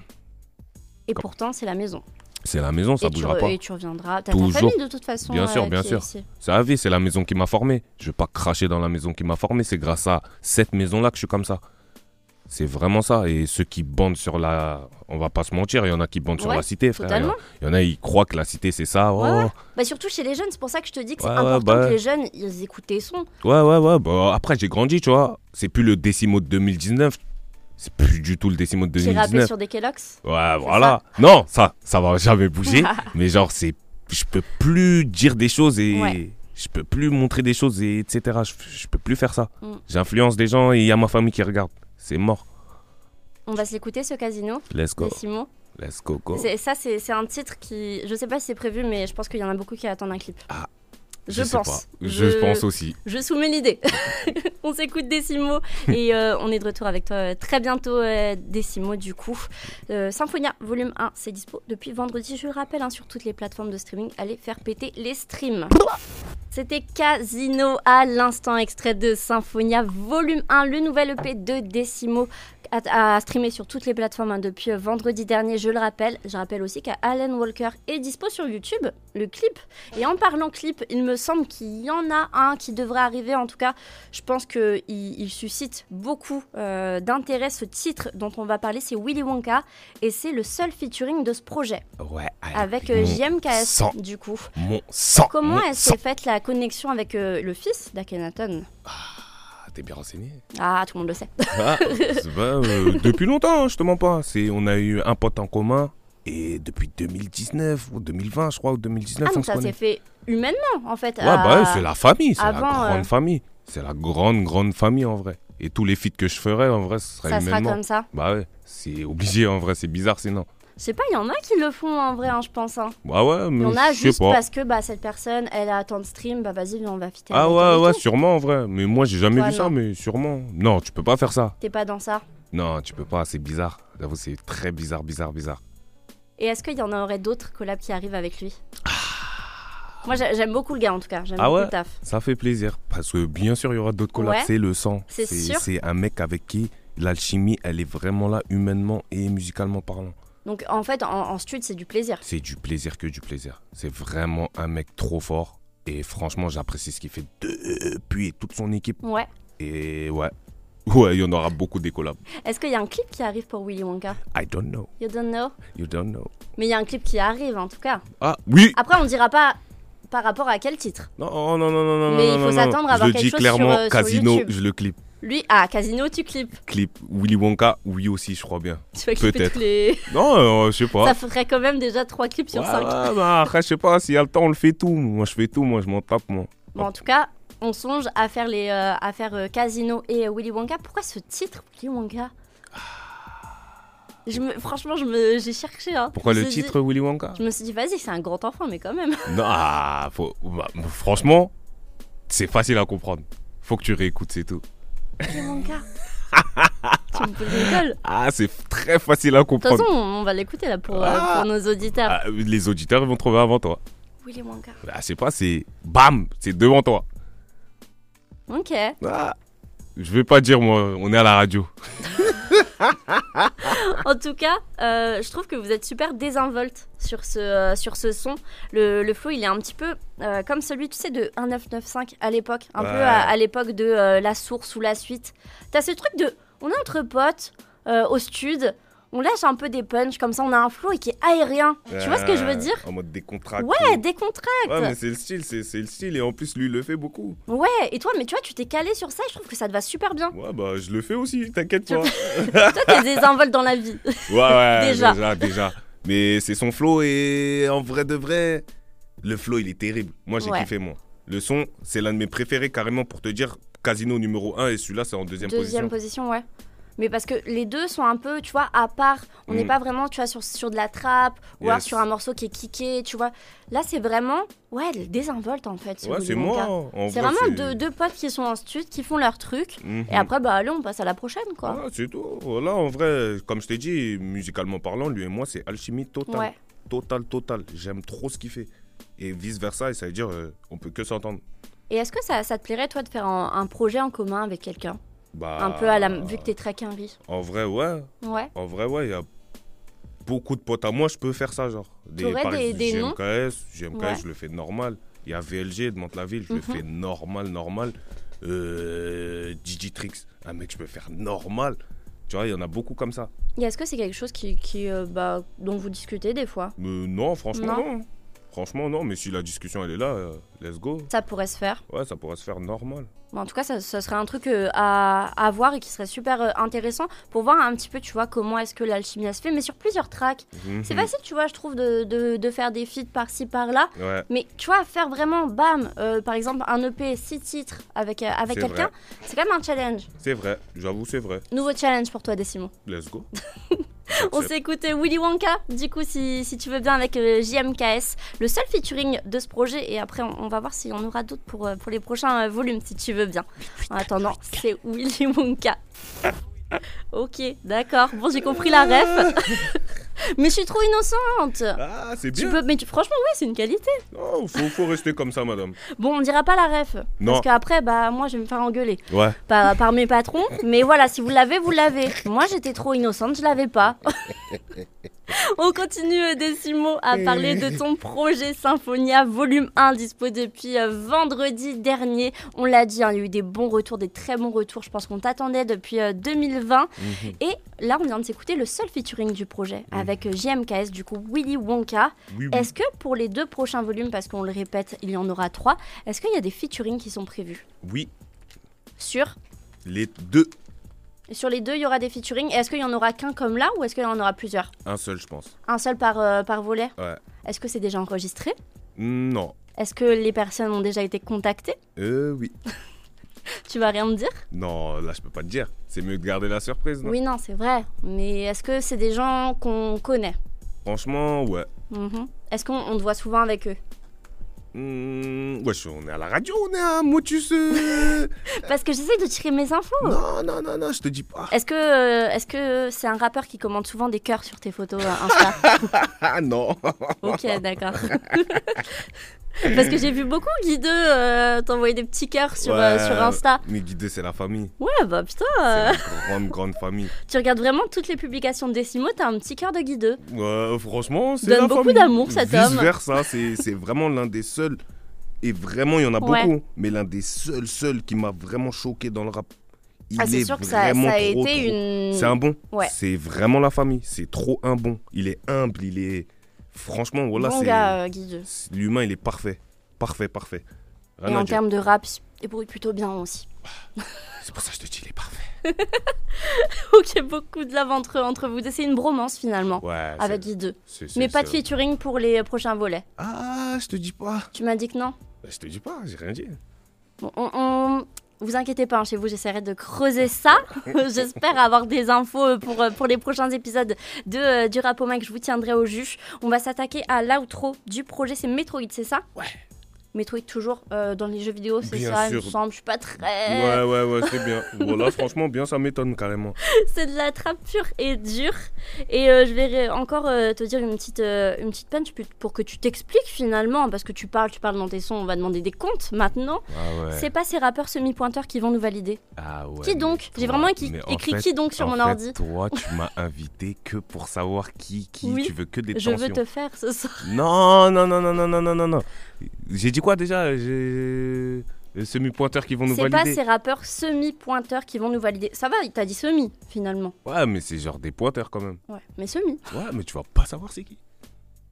S2: Et pourtant, c'est la maison.
S3: C'est la maison, ça
S2: et, tu,
S3: bougera
S2: re-
S3: pas.
S2: et tu reviendras. T'as
S3: Toujours.
S2: ta famille de toute façon.
S3: Bien sûr, bien
S2: qui est
S3: sûr.
S2: ici.
S3: C'est la vie, c'est la maison qui m'a formé. Je vais pas cracher dans la maison qui m'a formé. C'est grâce à cette maison-là que je suis comme ça. C'est vraiment ça. Et ceux qui bandent sur la. On va pas se mentir, il y en a qui bandent sur
S2: Ouais,
S3: la cité, frère. Il y en-
S2: Totalement.
S3: Il y en a, ils croient que la cité, c'est ça. Oh.
S2: Ouais,
S3: Ouais,
S2: ouais. Bah, surtout chez les jeunes, c'est pour ça que je te dis que c'est
S3: Ouais, ouais,
S2: important
S3: bah
S2: que
S3: ouais.
S2: les jeunes ils écoutent tes sons.
S3: ouais, ouais. Bah, après, j'ai grandi, tu vois. C'est plus le décimo de 2019. C'est plus du tout le décimo de
S2: Qui rappait
S3: 2019.
S2: sur des Kellogg's.
S3: Ouais, voilà. Non, ça, ça va jamais bouger. mais genre, c'est, je peux plus dire des choses et
S2: Ouais.
S3: je peux plus montrer des choses et etc. Je, je peux plus faire ça.
S2: Mm.
S3: J'influence des gens et il y a ma famille qui regarde. C'est mort.
S2: On va se l'écouter ce casino
S3: Let's go.
S2: de Simon.
S3: Let's go, go.
S2: Ça, c'est un titre qui. Je sais pas si c'est prévu, mais je pense qu'il y en a beaucoup qui attendent un clip. Je, pense.
S3: pas. Je... pense aussi.
S2: Je soumets l'idée. on s'écoute Décimo et euh, on est de retour avec toi euh, très bientôt, euh, Décimo, du coup. Euh, Symphonia, volume 1, c'est dispo depuis vendredi, je le rappelle, hein, sur toutes les plateformes de streaming. Allez faire péter les streams. C'était Casino à l'instant, extrait de Symphonia, volume 1, le nouvel EP de Décimo à, à streamer sur toutes les plateformes hein, depuis euh, vendredi dernier, je le rappelle. Je rappelle aussi qu'Alan Walker est dispo sur YouTube, le clip. Et en parlant clip, il me semble qu'il y en a un qui devrait arriver. En tout cas, je pense qu'il il suscite beaucoup euh, d'intérêt. Ce titre dont on va parler, c'est Willy Wonka. Et c'est le seul featuring de ce projet.
S3: Ouais.
S2: Avec euh, JMKS,
S3: sang.
S2: du coup.
S3: Mon sang.
S2: Comment
S3: mon
S2: elle s'est faite la connexion avec euh, le fils d'Akhenaton?
S3: Ah, T'es bien renseigné.
S2: Ah, tout le monde le sait.
S3: Ah, euh, depuis longtemps, hein, je te mens pas. C'est, on a eu un pote en commun et depuis 2019 ou 2020, je crois, ou 2019,
S2: Ah,
S3: on
S2: donc ça s'est fait humainement, en fait.
S3: Ouais, bah
S2: à-
S3: c'est la famille, c'est la
S2: avant,
S3: grande
S2: euh,
S3: famille. C'est la grande, grande famille en vrai. Et tous les feats que je ferais, en vrai, ce serait
S2: Ça sera
S3: humainement.
S2: comme ça.
S3: Bah ouais, c'est obligé en vrai, c'est bizarre sinon.
S2: Je sais pas, il y en a qui le font en vrai, hein, je pense. hein.
S3: Bah ouais,
S2: Il
S3: mais
S2: y en a juste
S3: pas.
S2: parce que bah, cette personne, elle a tant de streams, bah vas-y, on va fitter
S3: Ah ouais, ouais, sûrement en vrai. Mais moi, j'ai jamais
S2: Toi,
S3: vu ça, mais sûrement. Non, tu peux pas faire ça.
S2: T'es pas dans ça.
S3: Non, tu peux pas, c'est bizarre. J'avoue, c'est très bizarre, bizarre, bizarre.
S2: Et est-ce qu'il y en aurait d'autres collabs qui arrivent avec lui? Moi, j'ai- j'aime beaucoup le gars en tout cas, j'aime
S3: Ah
S2: beaucoup
S3: ouais?
S2: le taf.
S3: Ça fait plaisir. Parce que bien sûr, il y aura d'autres collabs.
S2: Ouais.
S3: C'est le sang.
S2: C'est sûr.
S3: C'est un mec avec qui l'alchimie, elle est vraiment là, humainement et musicalement parlant.
S2: Donc en fait, en, en stud, c'est du plaisir.
S3: C'est du plaisir que du plaisir. C'est vraiment un mec trop fort. Et franchement, j'apprécie ce qu'il fait depuis toute son équipe.
S2: Ouais.
S3: Et ouais. Ouais, il y en aura beaucoup des collabs.
S2: Est-ce qu'il y a un clip qui arrive pour Willy Wonka?
S3: I don't know.
S2: You don't know?
S3: You don't know.
S2: Mais il y a un clip qui arrive en tout cas.
S3: Ah, oui
S2: Après, on dira pas par rapport à quel titre.
S3: Non, non, non, non, non,
S2: Mais
S3: non,
S2: il faut s'attendre à
S3: Je
S2: avoir
S3: le
S2: quelque
S3: dis
S2: chose
S3: clairement,
S2: sur, euh, sur
S3: Casino,
S2: YouTube.
S3: je le clip.
S2: Lui, ah, Casino, tu clips.
S3: Clip Willy Wonka, oui aussi, je crois bien.
S2: Tu vas clipper tous les.
S3: Non, euh, je sais pas.
S2: Ça ferait quand même déjà 3 clips sur
S3: Ouais,
S2: 5.
S3: ouais, bah, je sais pas, s'il y a le temps, on le fait tout. Moi, je fais tout, moi, je m'en tape, moi.
S2: Bon, en tout cas, on songe à faire, les, euh, à faire euh, Casino et euh, Willy Wonka. Pourquoi ce titre, Willy Wonka? Je me, Franchement, je me, j'ai cherché. Hein.
S3: Pourquoi le
S2: suis dit-
S3: titre Willy Wonka?
S2: Je me suis dit, vas-y, c'est un grand enfant, mais quand même.
S3: Non, ah, faut, bah, franchement, c'est facile à comprendre. Faut que tu réécoutes, c'est tout.
S2: Willy Wonka. tu me colle.
S3: Ah, c'est très facile à
S2: De toute
S3: comprendre.
S2: façon, on va l'écouter là pour, euh,
S3: Ah.
S2: pour nos auditeurs.
S3: Ah, les auditeurs ils vont trouver avant toi.
S2: Willy Wonka.
S3: Ah, je sais pas, c'est bam, c'est devant toi.
S2: Ok.
S3: Ah, je vais pas dire, moi, on est à la radio.
S2: En tout cas, euh, je trouve que vous êtes super désinvolte sur ce, euh, sur ce son. Le, le flow, il est un petit peu euh, comme celui, tu sais, de 1995 à l'époque. Un
S3: Ouais.
S2: peu à, à l'époque de la source ou la suite. T'as ce truc de. On est entre potes, au stud, on lâche un peu des punchs, comme ça on a un flow et qui est aérien. Tu vois ce que je veux dire
S3: En mode décontracté.
S2: Ouais, décontracte.
S3: Ouais, mais c'est le style, c'est le style. Et en plus, lui, il le fait beaucoup.
S2: Ouais, et toi, mais tu vois, tu t'es calé sur ça et je trouve que ça te va super bien.
S3: Ouais, bah, je le fais aussi, t'inquiète pas.
S2: toi, t'es désinvolte dans la vie.
S3: Ouais, ouais,
S2: Déjà.
S3: déjà. déjà, Mais c'est son flow et en vrai de vrai, le flow il est terrible. Moi j'ai
S2: Ouais.
S3: kiffé moi. Le son, c'est l'un de mes préférés carrément pour te dire Casino numéro 1 et celui-là c'est en deuxième,
S2: Deuxième
S3: position.
S2: position, ouais. Mais parce que les deux sont un peu, tu vois, à part. On n'est
S3: Mm.
S2: pas vraiment, tu vois, sur, sur de la trappe ou alors sur un morceau qui est kické, tu vois. Là, c'est vraiment, ouais, désinvolte en fait.
S3: Ouais, c'est moi.
S2: C'est
S3: vrai,
S2: vraiment deux, deux potes qui sont en stud, qui font leur truc.
S3: Mhm.
S2: Et après, bah, allez, on passe à la prochaine, quoi.
S3: Ouais, c'est tout. Voilà, en vrai, comme je t'ai dit, musicalement parlant, lui et moi, c'est alchimie totale.
S2: Ouais.
S3: Totale, totale. J'aime trop ce qu'il fait. Et vice versa, et ça veut dire, euh, on peut que s'entendre.
S2: Et est-ce que ça, ça te plairait, toi, de faire un, un projet en commun avec quelqu'un?
S3: Bah,
S2: Un peu à la. Vu que t'es très quinri.
S3: En vrai, ouais.
S2: Ouais.
S3: En vrai, ouais, il y a beaucoup de potes à moi, je peux faire ça, genre.
S2: T'aurais
S3: par
S2: des- des
S3: GMKS, GMKS,
S2: Ouais.
S3: je le fais normal. Il y a VLG de Mantes-la-Ville, je le
S2: Mhm.
S3: fais normal, normal. Euh, Digitrix, un mec, je peux faire normal. Tu vois, il y en a beaucoup comme ça.
S2: Et est-ce que c'est quelque chose qui, qui, euh, bah, dont vous discutez des fois?
S3: Mais non, franchement,
S2: Non.
S3: non. Franchement, non, mais si la discussion, elle est là, euh, let's go.
S2: Ça pourrait se faire.
S3: Ouais, ça pourrait se faire normal.
S2: Bon, en tout cas, ça, ça serait un truc euh, à, à voir et qui serait super euh, intéressant pour voir un petit peu, tu vois, comment est-ce que l'alchimie se fait, mais sur plusieurs tracks. C'est
S3: Mhm.
S2: facile, tu vois, je trouve, de, de, de faire des feats par-ci, par-là.
S3: Ouais,
S2: Mais tu vois, faire vraiment, bam, par exemple, un EP, six titres avec, avec
S3: C'est
S2: quelqu'un, c'est quand même un challenge.
S3: c'est vrai, j'avoue, c'est vrai.
S2: Nouveau challenge pour toi, Décimo.
S3: Let's go.
S2: On écouté Willy Wonka, du coup, si, si tu veux bien, avec euh, JMKS, le seul featuring de ce projet. Et après, on, on va voir si on aura d'autres pour, euh, pour les prochains euh, volumes, si tu veux bien. En attendant, c'est Willy Wonka. Ok, d'accord. Bon, j'ai compris la ref. mais je suis trop innocente.
S3: Ah, c'est
S2: Tu
S3: bien.
S2: peux, mais tu- franchement, oui, c'est une qualité.
S3: Non, faut, faut rester comme ça, madame.
S2: Bon, on dira pas la ref.
S3: Non.
S2: Parce qu'après, bah, moi, je vais me faire engueuler
S3: Ouais.
S2: par, par mes patrons. Mais voilà, si vous l'avez, vous l'avez. Moi, j'étais trop innocente, je l'avais pas. On continue, euh, Décimo, à parler de ton projet Symphonia volume 1, dispo depuis euh, vendredi dernier. On l'a dit, hein, il y a eu des bons retours, des très bons retours. Je pense qu'on t'attendait depuis euh, 2020.
S3: Mhm.
S2: Et là, on vient de s'écouter le seul featuring du projet
S3: Mhm.
S2: avec euh, JMKS, du coup, Willy Wonka.
S3: Oui, oui.
S2: Est-ce que pour les deux prochains volumes, parce qu'on le répète, il y en aura trois, est-ce qu'il y a des featuring qui sont prévus?
S3: Oui,
S2: Sur?
S3: Les deux.
S2: Sur les deux, il y aura des featuring. Est-ce qu'il y en aura qu'un comme là ou est-ce qu'il y en aura plusieurs?
S3: Un seul, je pense.
S2: Un seul par, euh, par volet?
S3: Ouais.
S2: Est-ce que c'est déjà enregistré?
S3: Non.
S2: Est-ce que les personnes ont déjà été contactées?
S3: Euh, oui.
S2: Tu vas rien me dire?
S3: Non, là, je peux pas te dire. C'est mieux de garder la surprise, non?
S2: Oui, non, c'est vrai. Mais est-ce que c'est des gens qu'on connaît?
S3: Franchement, ouais.
S2: Mhm. Est-ce qu'on on te voit souvent avec eux?
S3: Mmh, wesh, on est à la radio, on est à Motus. euh.
S2: Parce que j'essaie de tirer mes infos.
S3: non, non, non, non, je te dis pas.
S2: Est-ce que euh, est-ce que c'est un rappeur qui commande souvent des cœurs sur tes photos euh, Insta?
S3: Ah non.
S2: Ok, d'accord. Parce que j'ai vu beaucoup Guideux euh, t'envoyer des petits cœurs sur, euh, sur Insta.
S3: Mais guider, c'est la famille.
S2: Ouais, bah putain,
S3: C'est
S2: euh,
S3: une grande, grande famille.
S2: tu regardes vraiment toutes les publications de Décimo, t'as un petit cœur de Guideux.
S3: Ouais, franchement, c'est
S2: Donne
S3: la
S2: beaucoup d'amour, cet homme.
S3: Vice versa, c'est c'est vraiment l'un des seuls. Et vraiment, il y en a
S2: Ouais.
S3: beaucoup. Mais l'un des seuls, seuls qui m'a vraiment choqué dans le rap. Il
S2: Ah, c'est
S3: est
S2: sûr que ça, ça a
S3: trop,
S2: été
S3: trop-
S2: une.
S3: C'est un bon.
S2: Ouais.
S3: C'est vraiment la famille. C'est trop un bon. Il est humble, il est. Franchement, voilà,
S2: bon
S3: c'est.
S2: euh,
S3: L'humain, il est parfait. Parfait, parfait. Rien
S2: Et en termes de rap, il débrouille plutôt bien aussi.
S3: C'est pour ça que je te dis, il est parfait.
S2: ok, beaucoup de love entre, entre vous. C'est une bromance finalement.
S3: Ouais.
S2: Avec
S3: c'est- c'est-
S2: Mais pas de featuring pour les prochains volets.
S3: Ah, je te dis pas.
S2: Tu m'as dit que non
S3: Je te dis pas, j'ai rien dit.
S2: Bon, on, on- Vous inquiétez pas, hein, chez vous, j'essaierai de creuser ça. J'espère avoir des infos pour, euh, pour les prochains épisodes de, euh, du Rapomac. Je vous tiendrai au jus. On va s'attaquer à l'outro du projet. C'est Metroid, c'est ça?
S3: Ouais
S2: mais toujours euh, dans les jeux vidéo, c'est ça, sûr. il me semble. Je suis pas très.
S3: Ouais, ouais, ouais, c'est bien. voilà, franchement, bien, ça m'étonne carrément.
S2: c'est de la trappe pure et dure. Et euh, je vais encore euh, te dire une petite, une petite punch pour que tu t'expliques finalement, parce que tu parles, tu parles dans tes sons, on va demander des comptes maintenant.
S3: Ah ouais.
S2: C'est pas ces rappeurs semi-pointeurs qui vont nous valider.
S3: Ah ouais.
S2: Qui donc J'ai vraiment écrit qui donc sur mon
S3: fait,
S2: ordi.
S3: Toi, tu m'as invité que pour savoir qui, qui. Tu veux que des
S2: Je veux te faire ce soir.
S3: Non, non, non, non, non, non, non, non. J'ai dit quoi déjà J'ai les semi-pointeurs qui vont nous
S2: C'est pas
S3: valider.
S2: ces rappeurs semi-pointeurs qui vont nous valider. Ça va, il t'a dit semi finalement.
S3: Ouais, mais c'est genre des pointeurs quand même.
S2: Ouais, mais semi.
S3: Ouais, mais tu vas pas savoir c'est qui.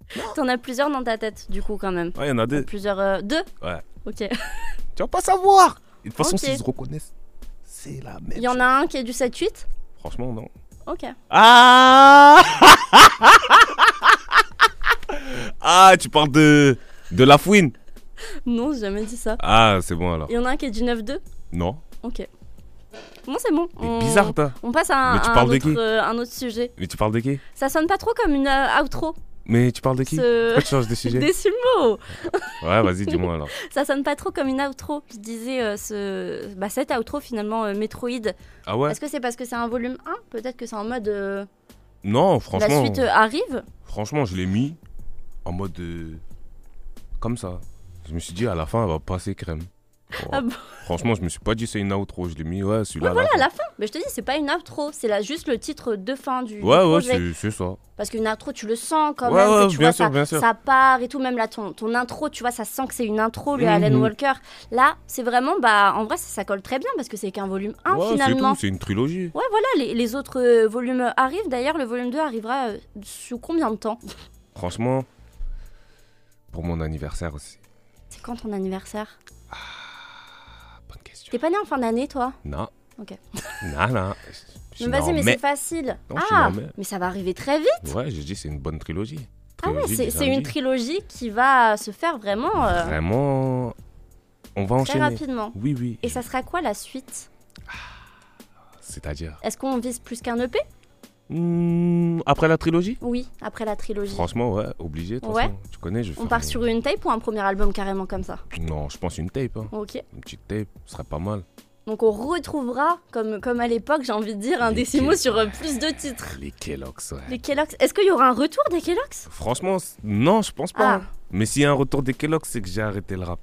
S2: T'en as plusieurs dans ta tête du coup quand même.
S3: Ouais, il y en a deux.
S2: Plusieurs. euh, deux
S3: Ouais.
S2: Ok.
S3: Tu vas pas savoir. Et de toute façon,
S2: Ok.
S3: s'ils se reconnaissent, c'est la même.
S2: Il y en a un qui est du 7-8
S3: Franchement, non.
S2: Ok.
S3: Ah Ah, tu parles de de la fouine.
S2: Non, j'ai jamais dit ça.
S3: Ah, c'est bon alors.
S2: Il y en a un qui est du 9-2
S3: Non.
S2: Ok. Bon, c'est bon.
S3: Mais
S2: On-
S3: bizarre, toi.
S2: On passe à un,
S3: Mais tu
S2: à un
S3: parles de
S2: autre,
S3: qui
S2: euh, un autre sujet.
S3: Mais tu parles de qui
S2: Ça sonne pas trop comme une euh, outro.
S3: Mais tu parles de qui
S2: Ce...
S3: Pourquoi tu changes de sujet
S2: Décimo
S3: Ouais, vas-y, dis-moi alors.
S2: Ça sonne pas trop comme une outro. Je disais, euh, ce... bah, cette outro finalement, euh, Metroid.
S3: Ah ouais
S2: Est-ce que c'est parce que c'est un volume 1 Peut-être que c'est en mode. euh,
S3: Non,
S2: la
S3: franchement.
S2: suite euh, arrive
S3: Franchement, je l'ai mis en mode. euh, comme ça. Je me suis dit, à la fin, elle va passer crème.
S2: Ah bon?
S3: Franchement, je me suis pas dit c'est une outro. Je l'ai mis, ouais, celui-là.
S2: Ouais, voilà,
S3: la
S2: fin. Mais je te dis, c'est pas une outro. C'est là juste le titre de fin du,
S3: Ouais, ouais, c'est ça.
S2: Parce qu'une outro, tu le sens quand
S3: Ouais,
S2: même.
S3: ouais,
S2: que tu
S3: bien
S2: vois,
S3: sûr,
S2: ça,
S3: bien sûr.
S2: ça part et tout. Même là, ton, ton intro, tu vois, ça sent que c'est une intro, le
S3: Mhm.
S2: Alan Walker. Là, c'est vraiment, bah, en vrai, ça, ça colle très bien parce que c'est qu'un volume 1
S3: ouais, c'est
S2: finalement.
S3: c'est une trilogie.
S2: Ouais, voilà, les, les autres euh, volumes arrivent. D'ailleurs, le volume 2 arrivera euh, sous combien de temps?
S3: Franchement, pour mon anniversaire aussi.
S2: C'est quand ton anniversaire
S3: Ah, bonne question.
S2: T'es pas né en fin d'année, toi
S3: Non.
S2: Ok.
S3: Non, non. Je
S2: Mais vas-y, mais
S3: mai.
S2: c'est facile.
S3: Non, je
S2: ah, mais ça va arriver très vite.
S3: Ouais, j'ai dit c'est une bonne trilogie.
S2: Ah ouais, c'est une trilogie qui va se faire vraiment euh,
S3: Vraiment, on va
S2: très
S3: enchaîner.
S2: rapidement.
S3: Oui, oui.
S2: Et ça sera quoi la suite?
S3: C'est-à-dire?
S2: Est-ce qu'on vise plus qu'un EP
S3: Après la trilogie
S2: Oui, après la trilogie.
S3: Franchement, ouais, obligé. de toute
S2: Ouais.
S3: façon. Tu connais, je vais
S2: On part sur une tape ou un premier album carrément comme ça?
S3: Non, je pense une tape. hein.
S2: Ok.
S3: Une petite tape, ce serait pas mal.
S2: Donc on retrouvera, comme, comme à l'époque, j'ai envie de dire, un décimo sur euh, plus de titres.
S3: Les Kellogg's, ouais.
S2: Les Kellogg's. Est-ce qu'il y aura un retour des Kellogg's?
S3: Franchement, non, je pense pas.
S2: Ah.
S3: hein. Mais s'il y a un retour des Kellogg's, c'est que j'ai arrêté le rap.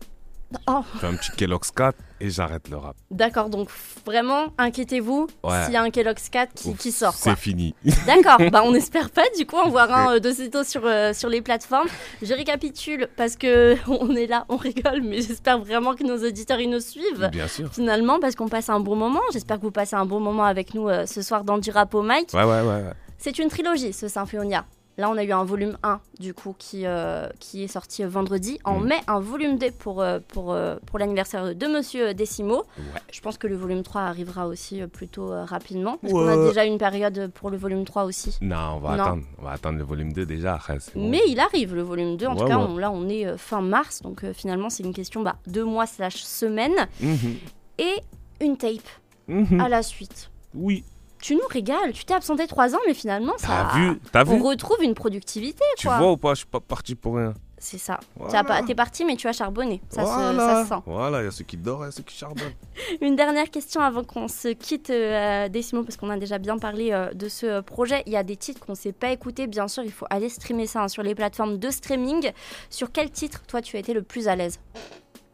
S2: Oh,
S3: Je fais un petit Kellogg's 4 et j'arrête le rap.
S2: d'accord, donc vraiment, inquiétez-vous
S3: Ouais.
S2: s'il y a un Kellogg's 4 qui,
S3: Ouf,
S2: qui sort.
S3: C'est fini.
S2: D'accord, bah on espère pas du coup en voir un euh, de sitôt sur, euh, sur les plateformes. Je récapitule parce que on est là, on rigole, mais j'espère vraiment que nos auditeurs ils nous suivent.
S3: Bien sûr.
S2: Finalement, parce qu'on passe un bon moment. J'espère que vous passez un bon moment avec nous euh, ce soir dans du rap au mic.
S3: Ouais, ouais, ouais. ouais.
S2: C'est une trilogie, ce Symphonia. Là, on a eu un volume 1, du coup, qui, euh, qui est sorti vendredi. En
S3: Mm.
S2: mai, un volume 2 pour, euh, pour, euh, pour l'anniversaire de Monsieur Décimo.
S3: Ouais.
S2: Je pense que le volume 3 arrivera aussi plutôt euh, rapidement. Parce qu'on a
S3: Ouais.
S2: déjà une période pour le volume 3 aussi.
S3: Non, on va
S2: Non.
S3: attendre. On va attendre le volume 2 déjà. Bon.
S2: Mais il arrive, le volume 2. En tout
S3: Ouais,
S2: cas,
S3: ouais.
S2: on- là, on est fin mars. Donc, euh, finalement, c'est une question bah, deux mois slash semaine.
S3: Mhm.
S2: Et une tape
S3: Mhm.
S2: à la suite.
S3: Oui.
S2: Tu nous régales. Tu t'es absenté trois ans, mais finalement, ça...
S3: T'as vu T'as
S2: On retrouve une productivité,
S3: Tu
S2: quoi.
S3: vois ou pas Je suis pas parti pour rien.
S2: C'est ça.
S3: Voilà.
S2: Tu T'es parti, mais tu as charbonné. Ça, se,
S3: voilà.
S2: ça se sent.
S3: Voilà, il y a ceux qui dorment et ceux qui charbonnent.
S2: Une dernière question avant qu'on se quitte, euh, Décimo, parce qu'on a déjà bien parlé euh, de ce euh, projet. Il y a des titres qu'on ne sait pas écouter. Bien sûr, il faut aller streamer ça hein, sur les plateformes de streaming. Sur quel titre, toi, tu as été le plus à l'aise?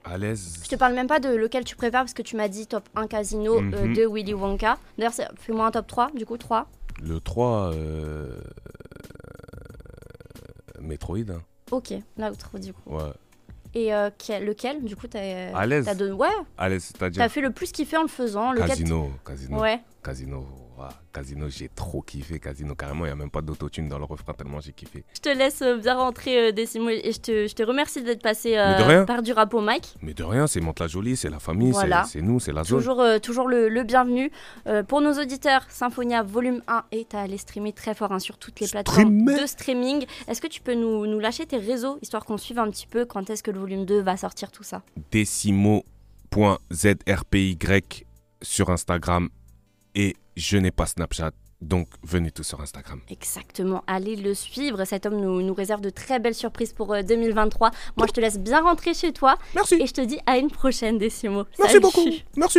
S3: À l'aise.
S2: Je te parle même pas de lequel tu préfères, parce que tu m'as dit top 1 Casino euh,
S3: Mhm.
S2: de Willy Wonka. D'ailleurs, c'est- fais-moi un top 3, du coup, 3.
S3: Le 3, euh... Metroid. hein.
S2: Ok, l'autre, du coup.
S3: Ouais.
S2: Et euh, quel- lequel, du coup, t'as...
S3: À l'aise.
S2: t'as donné- Ouais,
S3: À l'aise,
S2: t'as
S3: c'est-à-dire.
S2: fait le plus kiffer en le faisant. Lequel
S3: Casino. Casino.
S2: Ouais.
S3: Casino. Ouais. Casino, j'ai trop kiffé. Casino, carrément, il n'y a même pas d'autotune dans le refrain tellement j'ai kiffé.
S2: Je te laisse euh, bien rentrer, euh, Décimo, et je te, je te remercie d'être passé euh, par du rap au mic.
S3: Mais de rien, c'est Monte-la-Jolie, c'est la famille, c'est-
S2: Voilà.
S3: c'est nous, c'est la zone.
S2: Toujours, euh, toujours le, le bienvenu. Euh, pour nos auditeurs, Symphonia volume 1 est à aller streamer très fort hein, sur toutes les plateformes
S3: Streamer.
S2: de streaming. Est-ce que tu peux nous, nous lâcher tes réseaux, histoire qu'on suive un petit peu quand est-ce que le volume 2 va sortir tout ça?
S3: Décimo.zrpy sur Instagram et je n'ai pas Snapchat, donc venez tous sur Instagram.
S2: Exactement, allez le suivre. Cet homme nous, nous réserve de très belles surprises pour euh, 2023. Moi, je te laisse bien rentrer chez toi
S3: Merci,
S2: et je te dis à une prochaine, Décimo.
S3: merci
S2: Salut.
S3: beaucoup, merci.